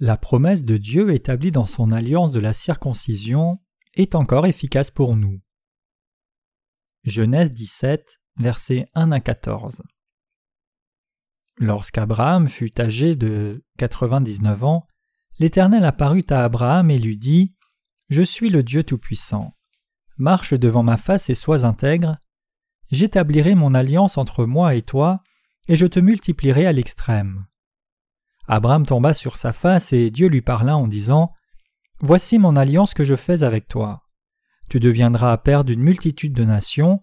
La promesse de Dieu établie dans son alliance de la circoncision est encore efficace pour nous. Genèse 17, versets 1 à 14. Lorsqu'Abraham fut âgé de 99 ans, l'Éternel apparut à Abraham et lui dit Je suis le Dieu Tout-Puissant. Marche devant ma face et sois intègre. J'établirai mon alliance entre moi et toi, et je te multiplierai à l'extrême. Abraham tomba sur sa face et Dieu lui parla en disant Voici mon alliance que je fais avec toi. Tu deviendras père d'une multitude de nations.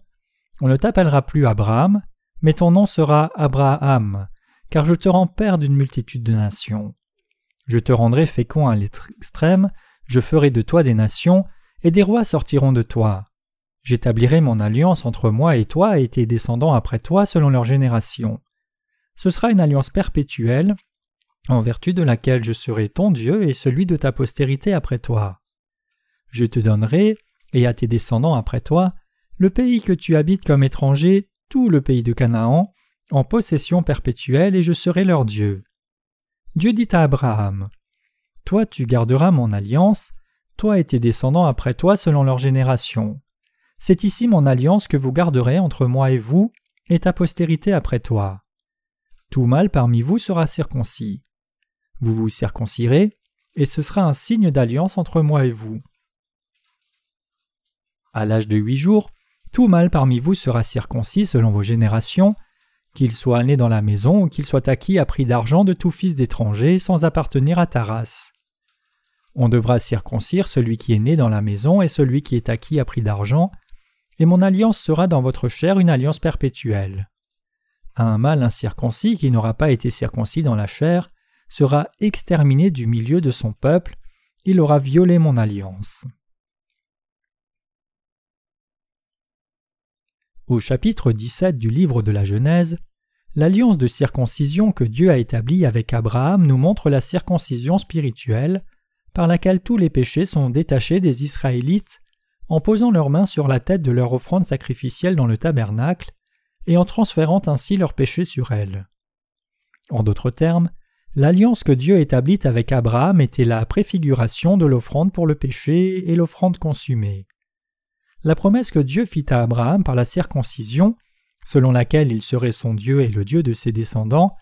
On ne t'appellera plus Abraham, mais ton nom sera Abraham, car je te rends père d'une multitude de nations. Je te rendrai fécond à l'extrême, je ferai de toi des nations, et des rois sortiront de toi. J'établirai mon alliance entre moi et toi et tes descendants après toi selon leur génération. Ce sera une alliance perpétuelle, en vertu de laquelle je serai ton Dieu et celui de ta postérité après toi. Je te donnerai, et à tes descendants après toi, le pays que tu habites comme étranger, tout le pays de Canaan, en possession perpétuelle, et je serai leur Dieu. Dieu dit à Abraham Toi tu garderas mon alliance, toi et tes descendants après toi selon leur génération. C'est ici mon alliance que vous garderez entre moi et vous, et ta postérité après toi. Tout mâle parmi vous sera circoncis. Vous vous circoncirez, et ce sera un signe d'alliance entre moi et vous. À l'âge de huit jours, tout mâle parmi vous sera circoncis selon vos générations, qu'il soit né dans la maison ou qu'il soit acquis à prix d'argent de tout fils d'étranger sans appartenir à ta race. On devra circoncire celui qui est né dans la maison et celui qui est acquis à prix d'argent, et mon alliance sera dans votre chair une alliance perpétuelle. Un mâle incirconcis qui n'aura pas été circoncis dans la chair sera exterminé du milieu de son peuple, il aura violé mon alliance. Au chapitre 17 du livre de la Genèse, l'alliance de circoncision que Dieu a établie avec Abraham nous montre la circoncision spirituelle par laquelle tous les péchés sont détachés des Israélites en posant leurs mains sur la tête de leur offrande sacrificielle dans le tabernacle et en transférant ainsi leurs péchés sur elle. En d'autres termes, L'alliance que Dieu établit avec Abraham était la préfiguration de l'offrande pour le péché et l'offrande consumée. La promesse que Dieu fit à Abraham par la circoncision, selon laquelle il serait son Dieu et le Dieu de ses descendants,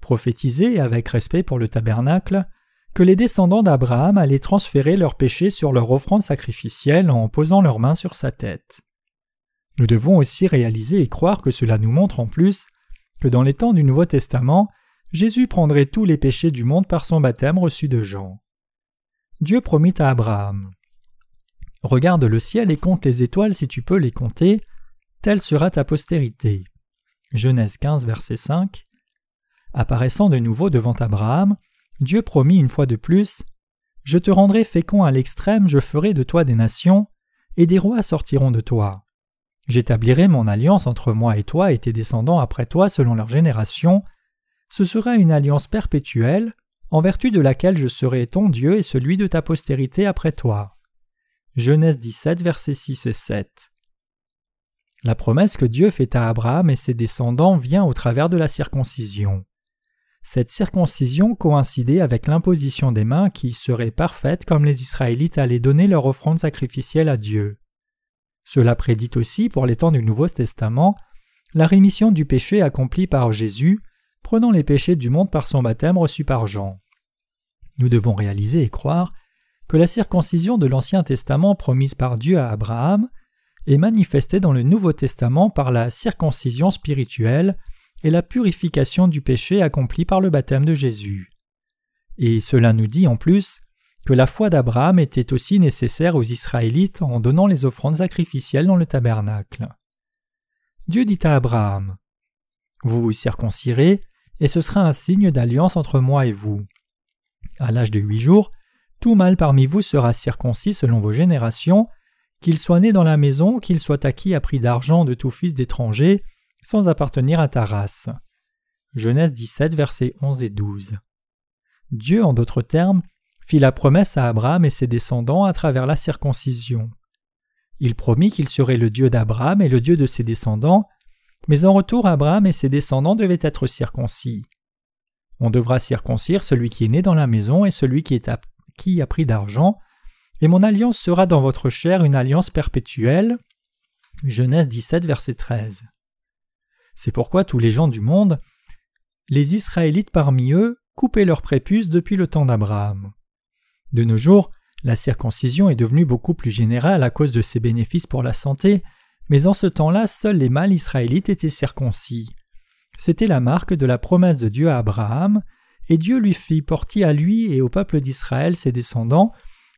prophétisait avec respect pour le tabernacle que les descendants d'Abraham allaient transférer leurs péchés sur leur offrande sacrificielle en posant leurs mains sur sa tête. Nous devons aussi réaliser et croire que cela nous montre en plus que dans les temps du Nouveau Testament, Jésus prendrait tous les péchés du monde par son baptême reçu de Jean. Dieu promit à Abraham Regarde le ciel et compte les étoiles si tu peux les compter, telle sera ta postérité. Genèse 15, verset 5. Apparaissant de nouveau devant Abraham, Dieu promit une fois de plus Je te rendrai fécond à l'extrême, je ferai de toi des nations, et des rois sortiront de toi. J'établirai mon alliance entre moi et toi et tes descendants après toi selon leur génération, ce sera une alliance perpétuelle, en vertu de laquelle je serai ton Dieu et celui de ta postérité après toi. Genèse 17, versets 6 et 7. La promesse que Dieu fait à Abraham et ses descendants vient au travers de la circoncision. Cette circoncision coïncidait avec l'imposition des mains qui serait parfaite comme les Israélites allaient donner leur offrande sacrificielle à Dieu. Cela prédit aussi, pour les temps du Nouveau Testament, la rémission du péché accompli par Jésus prenant les péchés du monde par son baptême reçu par Jean. Nous devons réaliser et croire que la circoncision de l'Ancien Testament promise par Dieu à Abraham est manifestée dans le Nouveau Testament par la circoncision spirituelle et la purification du péché accomplie par le baptême de Jésus. Et cela nous dit en plus que la foi d'Abraham était aussi nécessaire aux Israélites en donnant les offrandes sacrificielles dans le tabernacle. Dieu dit à Abraham Vous vous circoncirez et ce sera un signe d'alliance entre moi et vous. À l'âge de huit jours, tout mâle parmi vous sera circoncis selon vos générations, qu'il soit né dans la maison, qu'il soit acquis à prix d'argent de tout fils d'étranger, sans appartenir à ta race. Genèse 17, versets 11 et 12. Dieu, en d'autres termes, fit la promesse à Abraham et ses descendants à travers la circoncision. Il promit qu'il serait le Dieu d'Abraham et le Dieu de ses descendants, mais en retour Abraham et ses descendants devaient être circoncis. On devra circoncire celui qui est né dans la maison et celui qui, a, pris d'argent, et mon alliance sera dans votre chair une alliance perpétuelle. Genèse 17, verset 13. C'est pourquoi tous les gens du monde, les Israélites parmi eux, coupaient leur prépuce depuis le temps d'Abraham. De nos jours, la circoncision est devenue beaucoup plus générale à cause de ses bénéfices pour la santé, mais en ce temps-là, seuls les mâles israélites étaient circoncis. C'était la marque de la promesse de Dieu à Abraham, et Dieu lui fit porter à lui et au peuple d'Israël ses descendants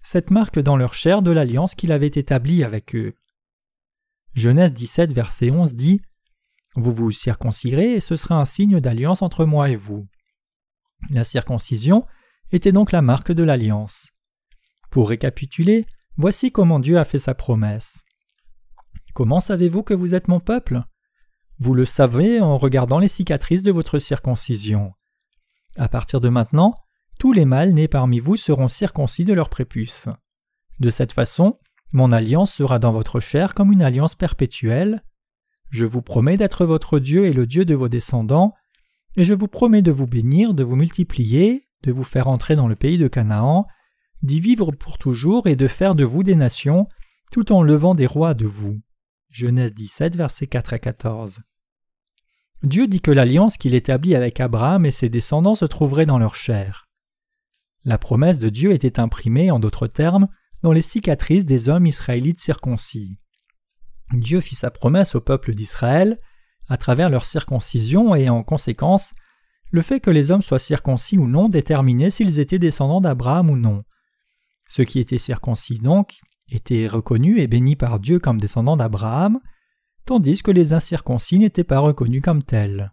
cette marque dans leur chair de l'alliance qu'il avait établie avec eux. Genèse 17, verset 11 dit Vous vous circoncirez et ce sera un signe d'alliance entre moi et vous. La circoncision était donc la marque de l'alliance. Pour récapituler, voici comment Dieu a fait sa promesse. Comment savez-vous que vous êtes mon peuple? Vous le savez en regardant les cicatrices de votre circoncision. À partir de maintenant, tous les mâles nés parmi vous seront circoncis de leur prépuce. De cette façon, mon alliance sera dans votre chair comme une alliance perpétuelle. Je vous promets d'être votre Dieu et le Dieu de vos descendants, et je vous promets de vous bénir, de vous multiplier, de vous faire entrer dans le pays de Canaan, d'y vivre pour toujours et de faire de vous des nations, tout en levant des rois de vous. Genèse 17, versets 4 à 14. Dieu dit que l'alliance qu'il établit avec Abraham et ses descendants se trouverait dans leur chair. La promesse de Dieu était imprimée, en d'autres termes, dans les cicatrices des hommes israélites circoncis. Dieu fit sa promesse au peuple d'Israël à travers leur circoncision et en conséquence, le fait que les hommes soient circoncis ou non déterminait s'ils étaient descendants d'Abraham ou non. Ceux qui étaient circoncis donc étaient reconnus et bénis par Dieu comme descendants d'Abraham, tandis que les incirconcis n'étaient pas reconnus comme tels.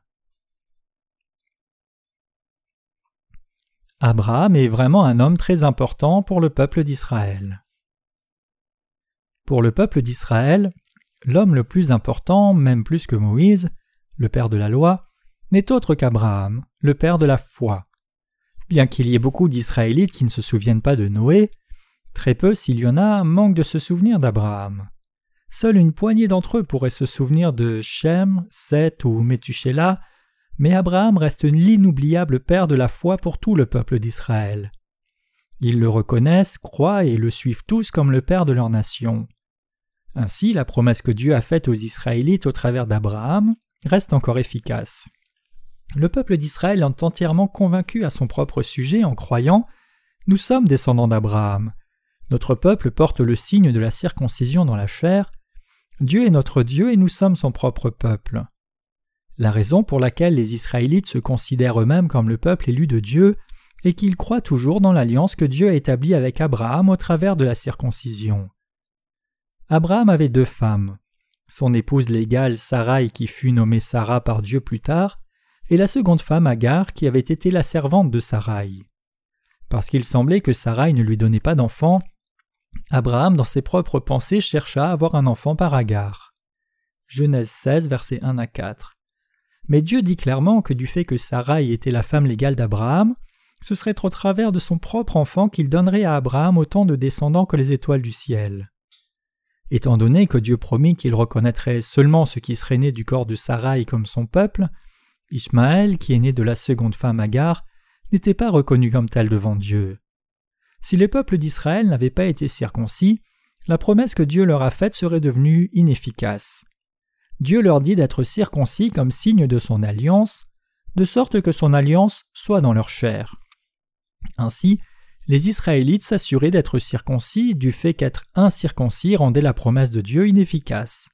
Abraham est vraiment un homme très important pour le peuple d'Israël. Pour le peuple d'Israël, l'homme le plus important, même plus que Moïse, le père de la loi, n'est autre qu'Abraham, le père de la foi. Bien qu'il y ait beaucoup d'Israélites qui ne se souviennent pas de Noé, très peu, s'il y en a, manquent de se souvenir d'Abraham. Seule une poignée d'entre eux pourrait se souvenir de Shem, Seth ou Methuselah, mais Abraham reste l'inoubliable père de la foi pour tout le peuple d'Israël. Ils le reconnaissent, croient et le suivent tous comme le père de leur nation. Ainsi, la promesse que Dieu a faite aux Israélites au travers d'Abraham reste encore efficace. Le peuple d'Israël est entièrement convaincu à son propre sujet en croyant Nous sommes descendants d'Abraham. Notre peuple porte le signe de la circoncision dans la chair, Dieu est notre Dieu et nous sommes son propre peuple. La raison pour laquelle les Israélites se considèrent eux-mêmes comme le peuple élu de Dieu est qu'ils croient toujours dans l'alliance que Dieu a établie avec Abraham au travers de la circoncision. Abraham avait deux femmes, son épouse légale Sarai qui fut nommée Sarah par Dieu plus tard, et la seconde femme Agar qui avait été la servante de Sarai. Parce qu'il semblait que Sarai ne lui donnait pas d'enfant, Abraham, dans ses propres pensées, chercha à avoir un enfant par Agar. Genèse 16, versets 1 à 4. Mais Dieu dit clairement que du fait que Sarai était la femme légale d'Abraham, ce serait au travers de son propre enfant qu'il donnerait à Abraham autant de descendants que les étoiles du ciel. Étant donné que Dieu promit qu'il reconnaîtrait seulement ce qui serait né du corps de Sarai comme son peuple, Ismaël, qui est né de la seconde femme Agar, n'était pas reconnu comme tel devant Dieu. Si les peuples d'Israël n'avaient pas été circoncis, la promesse que Dieu leur a faite serait devenue inefficace. Dieu leur dit d'être circoncis comme signe de son alliance, de sorte que son alliance soit dans leur chair. Ainsi, les Israélites s'assuraient d'être circoncis du fait qu'être incirconcis rendait la promesse de Dieu inefficace.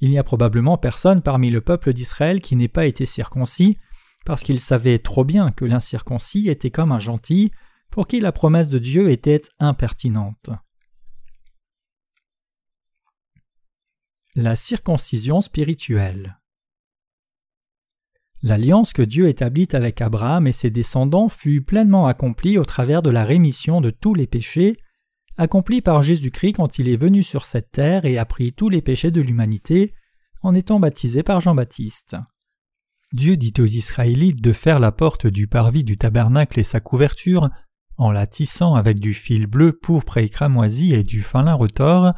Il n'y a probablement personne parmi le peuple d'Israël qui n'ait pas été circoncis, parce qu'il savait trop bien que l'incirconcis était comme un gentil, pour qui la promesse de Dieu était impertinente. La circoncision spirituelle L'alliance que Dieu établit avec Abraham et ses descendants fut pleinement accomplie au travers de la rémission de tous les péchés, accomplie par Jésus-Christ quand il est venu sur cette terre et a pris tous les péchés de l'humanité en étant baptisé par Jean-Baptiste. Dieu dit aux Israélites de faire la porte du parvis du tabernacle et sa couverture en la tissant avec du fil bleu, pourpre et cramoisi et du fin lin retors.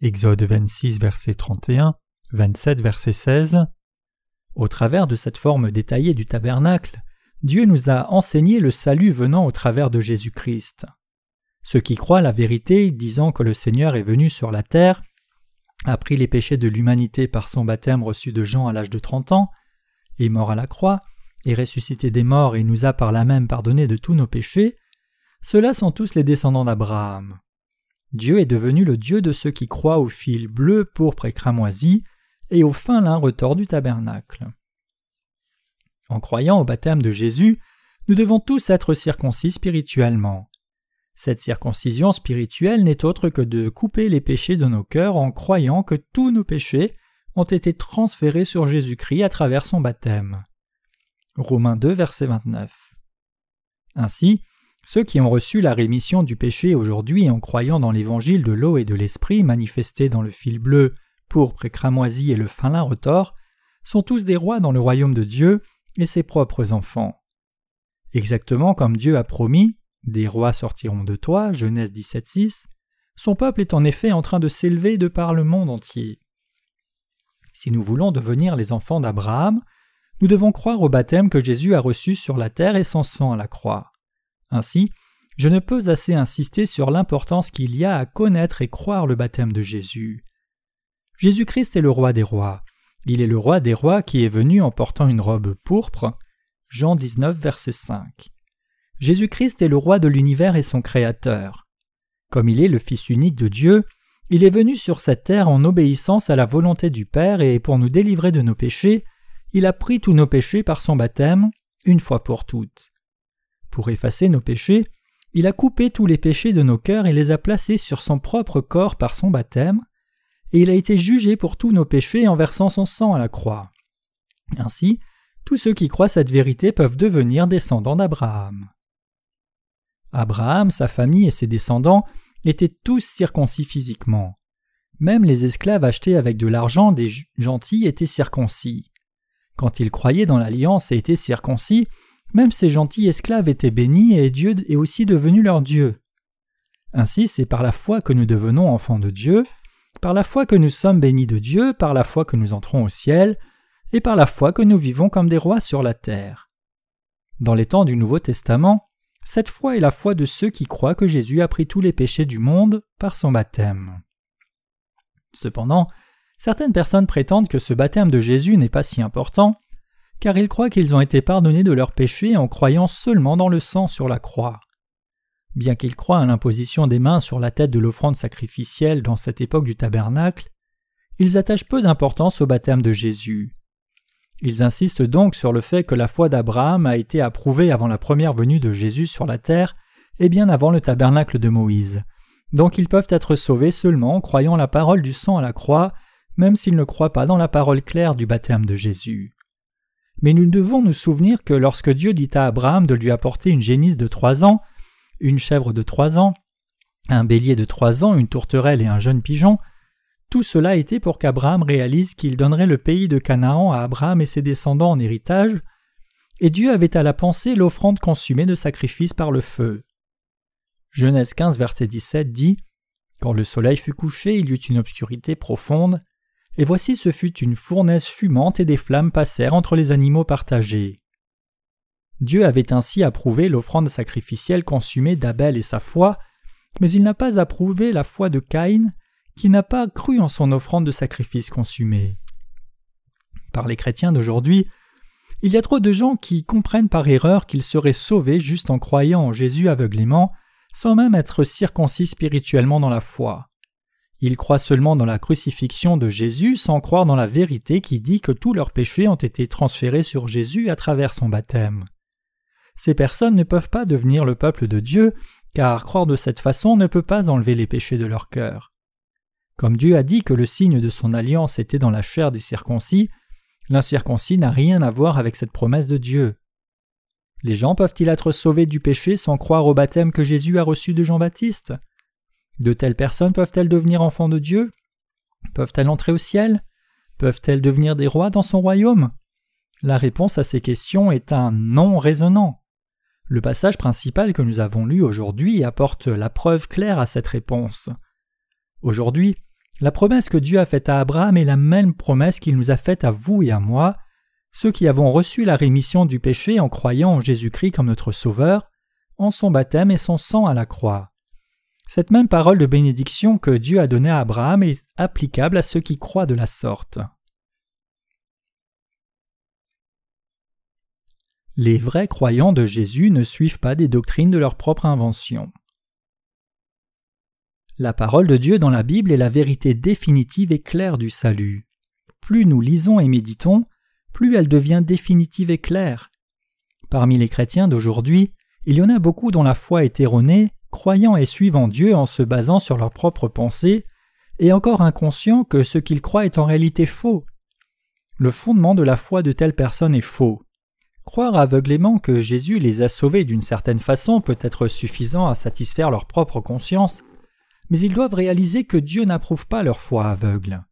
Exode 26, verset 31, 27, verset 16. Au travers de cette forme détaillée du tabernacle, Dieu nous a enseigné le salut venant au travers de Jésus-Christ. Ceux qui croient la vérité, disant que le Seigneur est venu sur la terre, a pris les péchés de l'humanité par son baptême reçu de Jean à l'âge de trente ans, est mort à la croix, est ressuscité des morts et nous a par là même pardonné de tous nos péchés, ceux-là sont tous les descendants d'Abraham. Dieu est devenu le Dieu de ceux qui croient au fil bleu, pourpre et cramoisi, et au fin lin retors du tabernacle. En croyant au baptême de Jésus, nous devons tous être circoncis spirituellement. Cette circoncision spirituelle n'est autre que de couper les péchés de nos cœurs en croyant que tous nos péchés ont été transférés sur Jésus-Christ à travers son baptême. Romains 2, verset 29. Ainsi, ceux qui ont reçu la rémission du péché aujourd'hui en croyant dans l'évangile de l'eau et de l'esprit manifesté dans le fil bleu, pourpre et cramoisi et le fin lin retors, sont tous des rois dans le royaume de Dieu et ses propres enfants. Exactement comme Dieu a promis, des rois sortiront de toi, Genèse 17.6, son peuple est en effet en train de s'élever de par le monde entier. Si nous voulons devenir les enfants d'Abraham, nous devons croire au baptême que Jésus a reçu sur la terre et son sang à la croix. Ainsi, je ne peux assez insister sur l'importance qu'il y a à connaître et croire le baptême de Jésus. Jésus-Christ est le roi des rois. Il est le roi des rois qui est venu en portant une robe pourpre. Jean 19, verset 5. Jésus-Christ est le roi de l'univers et son créateur. Comme il est le Fils unique de Dieu, il est venu sur cette terre en obéissance à la volonté du Père et pour nous délivrer de nos péchés, il a pris tous nos péchés par son baptême, une fois pour toutes. Pour effacer nos péchés, il a coupé tous les péchés de nos cœurs et les a placés sur son propre corps par son baptême, et il a été jugé pour tous nos péchés en versant son sang à la croix. Ainsi, tous ceux qui croient cette vérité peuvent devenir descendants d'Abraham. Abraham, sa famille et ses descendants étaient tous circoncis physiquement. Même les esclaves achetés avec de l'argent des gentils étaient circoncis. Quand ils croyaient dans l'alliance et étaient circoncis, même ces gentils esclaves étaient bénis et Dieu est aussi devenu leur Dieu. Ainsi c'est par la foi que nous devenons enfants de Dieu, par la foi que nous sommes bénis de Dieu, par la foi que nous entrons au ciel, et par la foi que nous vivons comme des rois sur la terre. Dans les temps du Nouveau Testament, cette foi est la foi de ceux qui croient que Jésus a pris tous les péchés du monde par son baptême. Cependant, certaines personnes prétendent que ce baptême de Jésus n'est pas si important, car ils croient qu'ils ont été pardonnés de leurs péchés en croyant seulement dans le sang sur la croix. Bien qu'ils croient à l'imposition des mains sur la tête de l'offrande sacrificielle dans cette époque du tabernacle, ils attachent peu d'importance au baptême de Jésus. Ils insistent donc sur le fait que la foi d'Abraham a été approuvée avant la première venue de Jésus sur la terre et bien avant le tabernacle de Moïse. Donc ils peuvent être sauvés seulement en croyant la parole du sang à la croix, même s'ils ne croient pas dans la parole claire du baptême de Jésus. Mais nous devons nous souvenir que lorsque Dieu dit à Abraham de lui apporter une génisse de trois ans, une chèvre de trois ans, un bélier de trois ans, une tourterelle et un jeune pigeon, tout cela était pour qu'Abraham réalise qu'il donnerait le pays de Canaan à Abraham et ses descendants en héritage, et Dieu avait à la pensée l'offrande consumée de sacrifice par le feu. Genèse 15, verset 17 dit Quand le soleil fut couché, il y eut une obscurité profonde, et voici ce fut une fournaise fumante et des flammes passèrent entre les animaux partagés. Dieu avait ainsi approuvé l'offrande sacrificielle consumée d'Abel et sa foi, mais il n'a pas approuvé la foi de Caïn, qui n'a pas cru en son offrande de sacrifice consumé. Par les chrétiens d'aujourd'hui, il y a trop de gens qui comprennent par erreur qu'ils seraient sauvés juste en croyant en Jésus aveuglément, sans même être circoncis spirituellement dans la foi. Ils croient seulement dans la crucifixion de Jésus sans croire dans la vérité qui dit que tous leurs péchés ont été transférés sur Jésus à travers son baptême. Ces personnes ne peuvent pas devenir le peuple de Dieu, car croire de cette façon ne peut pas enlever les péchés de leur cœur. Comme Dieu a dit que le signe de son alliance était dans la chair des circoncis, l'incirconcis n'a rien à voir avec cette promesse de Dieu. Les gens peuvent-ils être sauvés du péché sans croire au baptême que Jésus a reçu de Jean-Baptiste? De telles personnes peuvent-elles devenir enfants de Dieu? Peuvent-elles entrer au ciel? Peuvent-elles devenir des rois dans son royaume? La réponse à ces questions est un non raisonnant. Le passage principal que nous avons lu aujourd'hui apporte la preuve claire à cette réponse. Aujourd'hui, la promesse que Dieu a faite à Abraham est la même promesse qu'il nous a faite à vous et à moi. ceux qui avons reçu la rémission du péché en croyant en Jésus-Christ comme notre Sauveur, en son baptême et son sang à la croix. Cette même parole de bénédiction que Dieu a donnée à Abraham est applicable à ceux qui croient de la sorte. Les vrais croyants de Jésus ne suivent pas des doctrines de leur propre invention. La parole de Dieu dans la Bible est la vérité définitive et claire du salut. Plus nous lisons et méditons, plus elle devient définitive et claire. Parmi les chrétiens d'aujourd'hui, il y en a beaucoup dont la foi est erronée, croyant et suivant Dieu en se basant sur leurs propres pensées, et encore inconscients que ce qu'ils croient est en réalité faux. Le fondement de la foi de telles personnes est faux. Croire aveuglément que Jésus les a sauvés d'une certaine façon peut être suffisant à satisfaire leur propre conscience, mais ils doivent réaliser que Dieu n'approuve pas leur foi aveugle.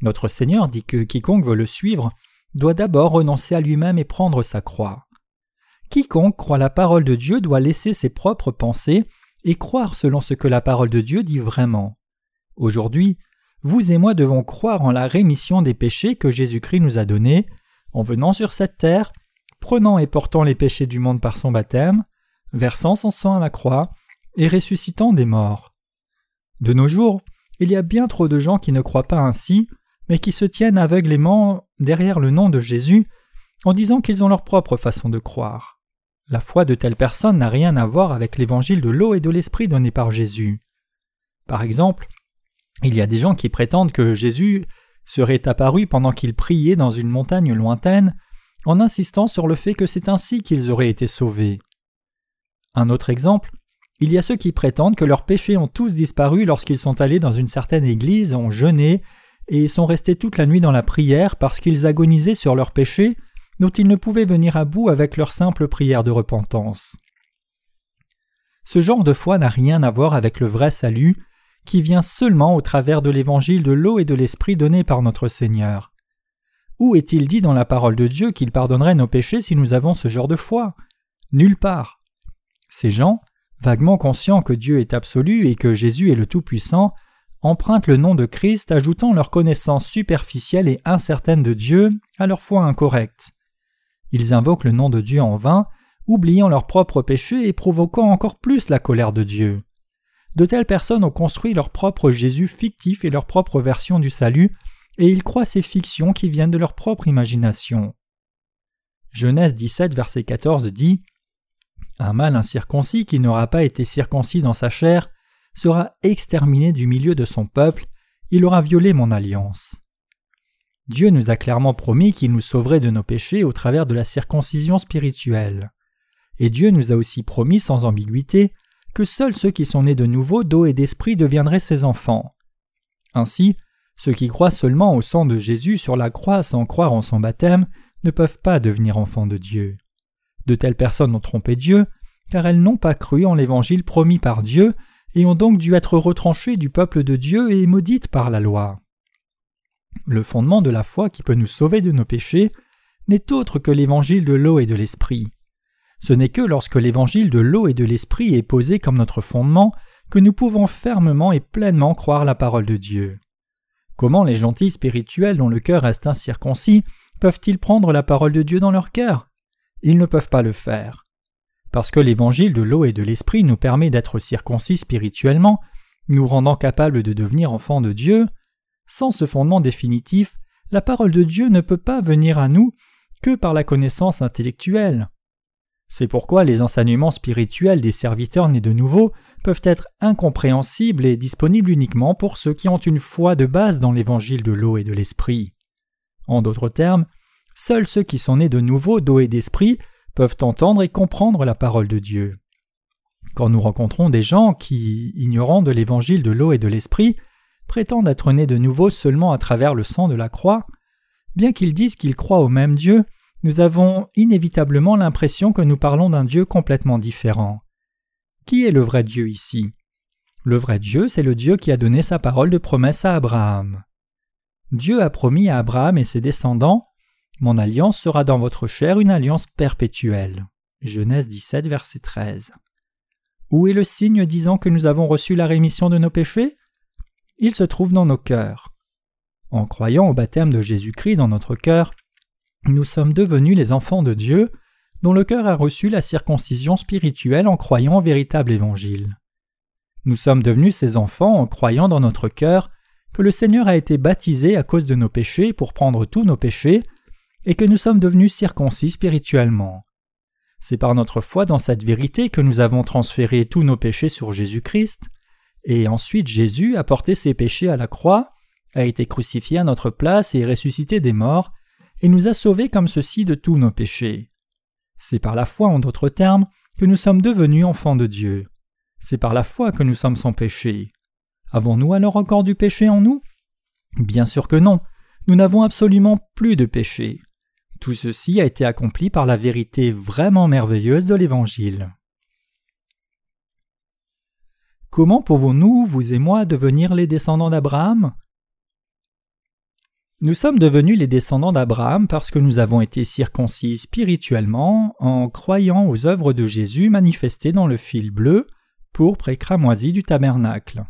Notre Seigneur dit que quiconque veut le suivre doit d'abord renoncer à lui-même et prendre sa croix. Quiconque croit la parole de Dieu doit laisser ses propres pensées et croire selon ce que la parole de Dieu dit vraiment. Aujourd'hui, vous et moi devons croire en la rémission des péchés que Jésus-Christ nous a donnés, en venant sur cette terre, prenant et portant les péchés du monde par son baptême, versant son sang à la croix, et ressuscitant des morts. De nos jours, il y a bien trop de gens qui ne croient pas ainsi, mais qui se tiennent aveuglément derrière le nom de Jésus en disant qu'ils ont leur propre façon de croire. La foi de telles personnes n'a rien à voir avec l'évangile de l'eau et de l'esprit donné par Jésus. Par exemple, il y a des gens qui prétendent que Jésus serait apparu pendant qu'il priait dans une montagne lointaine, en insistant sur le fait que c'est ainsi qu'ils auraient été sauvés. Un autre exemple, il y a ceux qui prétendent que leurs péchés ont tous disparu lorsqu'ils sont allés dans une certaine église, ont jeûné et sont restés toute la nuit dans la prière parce qu'ils agonisaient sur leurs péchés dont ils ne pouvaient venir à bout avec leur simple prière de repentance. Ce genre de foi n'a rien à voir avec le vrai salut, qui vient seulement au travers de l'évangile de l'eau et de l'esprit donné par notre Seigneur. Où est-il dit dans la parole de Dieu qu'il pardonnerait nos péchés si nous avons ce genre de foi? Nulle part. Ces gens, vaguement conscients que Dieu est absolu et que Jésus est le Tout-Puissant, empruntent le nom de Christ ajoutant leur connaissance superficielle et incertaine de Dieu à leur foi incorrecte. Ils invoquent le nom de Dieu en vain, oubliant leurs propres péchés et provoquant encore plus la colère de Dieu. De telles personnes ont construit leur propre Jésus fictif et leur propre version du salut, et ils croient ces fictions qui viennent de leur propre imagination. Genèse 17, verset 14 dit Un mâle incirconcis qui n'aura pas été circoncis dans sa chair sera exterminé du milieu de son peuple, il aura violé mon alliance. Dieu nous a clairement promis qu'il nous sauverait de nos péchés au travers de la circoncision spirituelle. Et Dieu nous a aussi promis sans ambiguïté que seuls ceux qui sont nés de nouveau d'eau et d'esprit deviendraient ses enfants. Ainsi, ceux qui croient seulement au sang de Jésus sur la croix sans croire en son baptême ne peuvent pas devenir enfants de Dieu. De telles personnes ont trompé Dieu, car elles n'ont pas cru en l'évangile promis par Dieu et ont donc dû être retranchées du peuple de Dieu et maudites par la loi. Le fondement de la foi qui peut nous sauver de nos péchés n'est autre que l'évangile de l'eau et de l'esprit. Ce n'est que lorsque l'évangile de l'eau et de l'esprit est posé comme notre fondement que nous pouvons fermement et pleinement croire la parole de Dieu. Comment les gentils spirituels dont le cœur reste incirconcis peuvent-ils prendre la parole de Dieu dans leur cœur? Ils ne peuvent pas le faire. Parce que l'évangile de l'eau et de l'esprit nous permet d'être circoncis spirituellement, nous rendant capables de devenir enfants de Dieu, sans ce fondement définitif, la parole de Dieu ne peut pas venir à nous que par la connaissance intellectuelle. C'est pourquoi les enseignements spirituels des serviteurs nés de nouveau peuvent être incompréhensibles et disponibles uniquement pour ceux qui ont une foi de base dans l'évangile de l'eau et de l'esprit. En d'autres termes, seuls ceux qui sont nés de nouveau d'eau et d'esprit peuvent entendre et comprendre la parole de Dieu. Quand nous rencontrons des gens qui, ignorant de l'évangile de l'eau et de l'esprit, prétendent être nés de nouveau seulement à travers le sang de la croix, bien qu'ils disent qu'ils croient au même Dieu, nous avons inévitablement l'impression que nous parlons d'un Dieu complètement différent. Qui est le vrai Dieu ici? Le vrai Dieu, c'est le Dieu qui a donné sa parole de promesse à Abraham. Dieu a promis à Abraham et ses descendants mon alliance sera dans votre chair une alliance perpétuelle. Genèse 17, verset 13. Où est le signe disant que nous avons reçu la rémission de nos péchés? Il se trouve dans nos cœurs. En croyant au baptême de Jésus-Christ dans notre cœur, nous sommes devenus les enfants de Dieu, dont le cœur a reçu la circoncision spirituelle en croyant au véritable évangile. Nous sommes devenus ces enfants en croyant dans notre cœur que le Seigneur a été baptisé à cause de nos péchés pour prendre tous nos péchés, et que nous sommes devenus circoncis spirituellement. C'est par notre foi dans cette vérité que nous avons transféré tous nos péchés sur Jésus-Christ, et ensuite Jésus a porté ses péchés à la croix, a été crucifié à notre place et ressuscité des morts, et nous a sauvés comme ceci de tous nos péchés. C'est par la foi, en d'autres termes, que nous sommes devenus enfants de Dieu. C'est par la foi que nous sommes sans péché. Avons-nous alors encore du péché en nous? Bien sûr que non. Nous n'avons absolument plus de péché. Tout ceci a été accompli par la vérité vraiment merveilleuse de l'Évangile. Comment pouvons-nous, vous et moi, devenir les descendants d'Abraham? Nous sommes devenus les descendants d'Abraham parce que nous avons été circoncis spirituellement en croyant aux œuvres de Jésus manifestées dans le fil bleu, pourpre et cramoisi du tabernacle.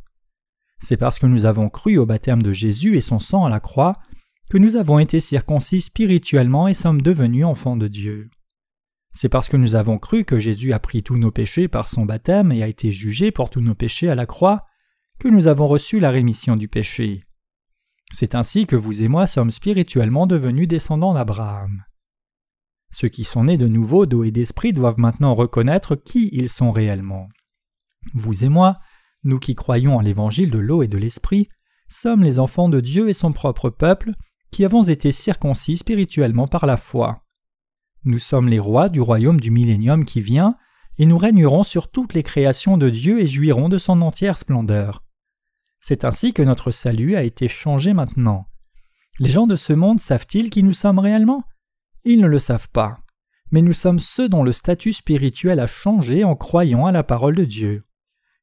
C'est parce que nous avons cru au baptême de Jésus et son sang à la croix que nous avons été circoncis spirituellement et sommes devenus enfants de Dieu. C'est parce que nous avons cru que Jésus a pris tous nos péchés par son baptême et a été jugé pour tous nos péchés à la croix que nous avons reçu la rémission du péché. C'est ainsi que vous et moi sommes spirituellement devenus descendants d'Abraham. Ceux qui sont nés de nouveau d'eau et d'esprit doivent maintenant reconnaître qui ils sont réellement. Vous et moi, nous qui croyons en l'évangile de l'eau et de l'esprit, sommes les enfants de Dieu et son propre peuple, qui avons été circoncis spirituellement par la foi. Nous sommes les rois du royaume du millénium qui vient, et nous régnerons sur toutes les créations de Dieu et jouirons de son entière splendeur. C'est ainsi que notre salut a été changé maintenant. Les gens de ce monde savent-ils qui nous sommes réellement? Ils ne le savent pas. Mais nous sommes ceux dont le statut spirituel a changé en croyant à la parole de Dieu.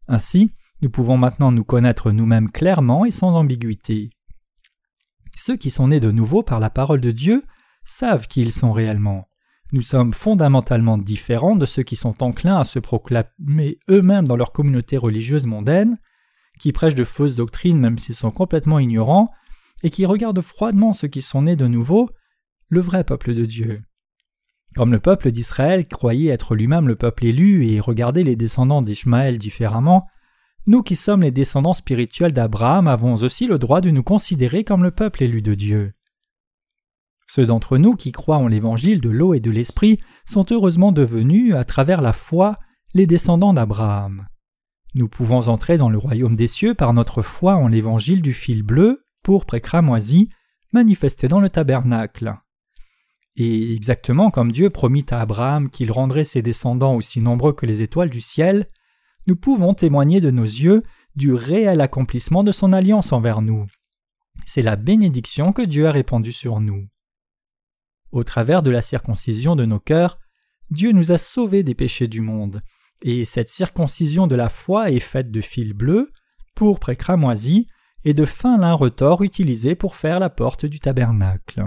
Ainsi, nous pouvons maintenant nous connaître nous-mêmes clairement et sans ambiguïté. Ceux qui sont nés de nouveau par la parole de Dieu savent qui ils sont réellement. Nous sommes fondamentalement différents de ceux qui sont enclins à se proclamer eux-mêmes dans leur communauté religieuse mondaine, qui prêchent de fausses doctrines même s'ils sont complètement ignorants, et qui regardent froidement ceux qui sont nés de nouveau, le vrai peuple de Dieu. Comme le peuple d'Israël croyait être lui-même le peuple élu et regardait les descendants d'Ishmaël différemment, nous qui sommes les descendants spirituels d'Abraham avons aussi le droit de nous considérer comme le peuple élu de Dieu. Ceux d'entre nous qui croient en l'évangile de l'eau et de l'esprit sont heureusement devenus, à travers la foi, les descendants d'Abraham. Nous pouvons entrer dans le royaume des cieux par notre foi en l'évangile du fil bleu, pourpre et cramoisi, manifesté dans le tabernacle. Et exactement comme Dieu promit à Abraham qu'il rendrait ses descendants aussi nombreux que les étoiles du ciel, nous pouvons témoigner de nos yeux du réel accomplissement de son alliance envers nous. C'est la bénédiction que Dieu a répandue sur nous. Au travers de la circoncision de nos cœurs, Dieu nous a sauvés des péchés du monde, et cette circoncision de la foi est faite de fils bleus, pourpre et cramoisi, et de fins lin retors utilisés pour faire la porte du tabernacle.